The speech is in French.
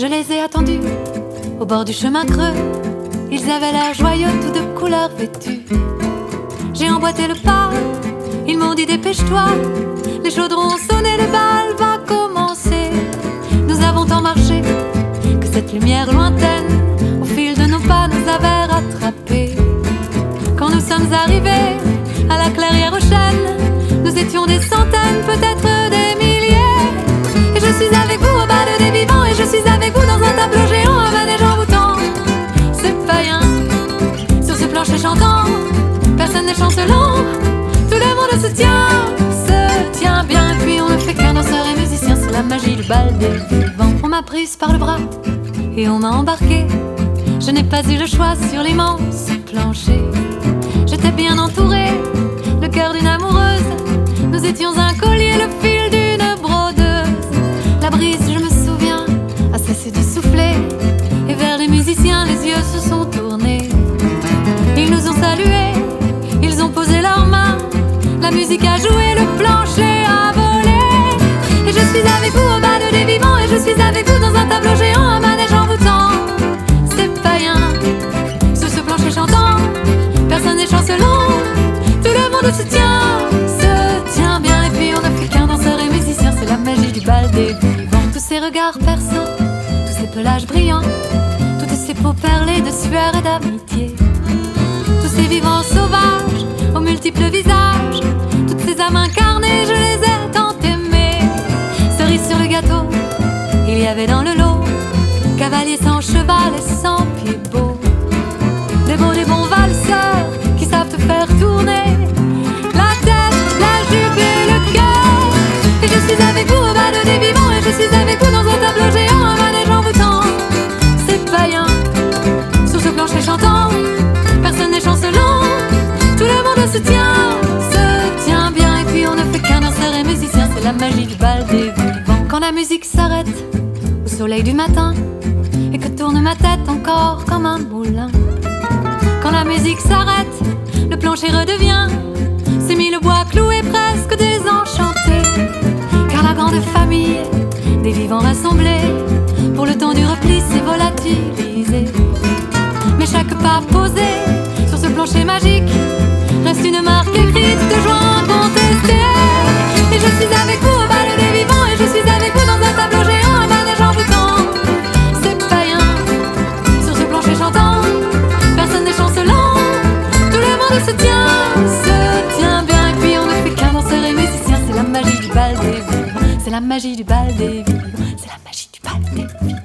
Je les ai attendus au bord du chemin creux. Ils avaient l'air joyeux, tout de couleur vêtus. J'ai emboîté le pas, ils m'ont dit dépêche-toi. Les chaudrons ont sonné, le bal va commencer. Nous avons tant marché que cette lumière lointaine, au fil de nos pas, nous avait rattrapés. Quand nous sommes arrivés à la clairière aux chênes, nous étions des centaines, peut-être personne n'est chancelant, tout le monde se tient, se tient bien. Puis on ne fait qu'un danseur et musicien, c'est la magie du bal des vivants. On m'a prise par le bras et on m'a embarqué. Je n'ai pas eu le choix sur l'immense plancher. J'étais bien entourée, le cœur d'une amoureuse. Nous étions un collier, le fil d'une brodeuse. La brise, La musique a joué, le plancher a volé. Et je suis avec vous au bal des vivants, et je suis avec vous dans un tableau géant, un manège envoûtant. C'est païen, sur ce plancher chantant, personne n'est chancelant. Tout le monde se tient, se tient bien. Et puis on n'a fait qu'un danseur et musicien, c'est la magie du bal des vivants. Tous ces regards perçants, tous ces pelages brillants, toutes ces peaux perlées de sueur et d'amitié. Tous ces vivants sauvages, incarnées, je les ai tant aimées. Cerise sur le gâteau, il y avait dans le lot cavaliers sans cheval et sans pied beau. Magie du bal des vivants. Quand la musique s'arrête au soleil du matin et que tourne ma tête encore comme un moulin. Quand la musique s'arrête, le plancher redevient ces mille bois cloués presque désenchantés. Car la grande famille des vivants rassemblés pour le temps du repli s'est volatilisée. Mais chaque pas posé sur ce plancher magique C'est la magie du bal des vivants. C'est la magie du bal des vivants.